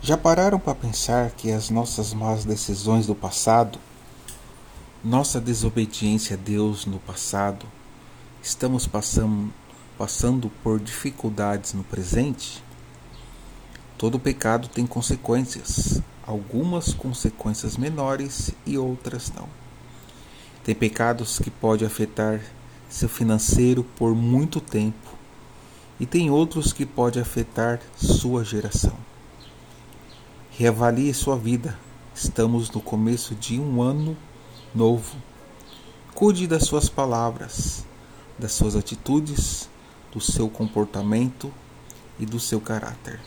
Já pararam para pensar que as nossas más decisões do passado, nossa desobediência a Deus no passado, estamos passando, passando por dificuldades no presente? Todo pecado tem consequências, algumas consequências menores e outras não. Tem pecados que podem afetar seu financeiro por muito tempo e tem outros que podem afetar sua geração. Reavalie sua vida. Estamos no começo de um ano novo. Cuide das suas palavras, das suas atitudes, do seu comportamento e do seu caráter.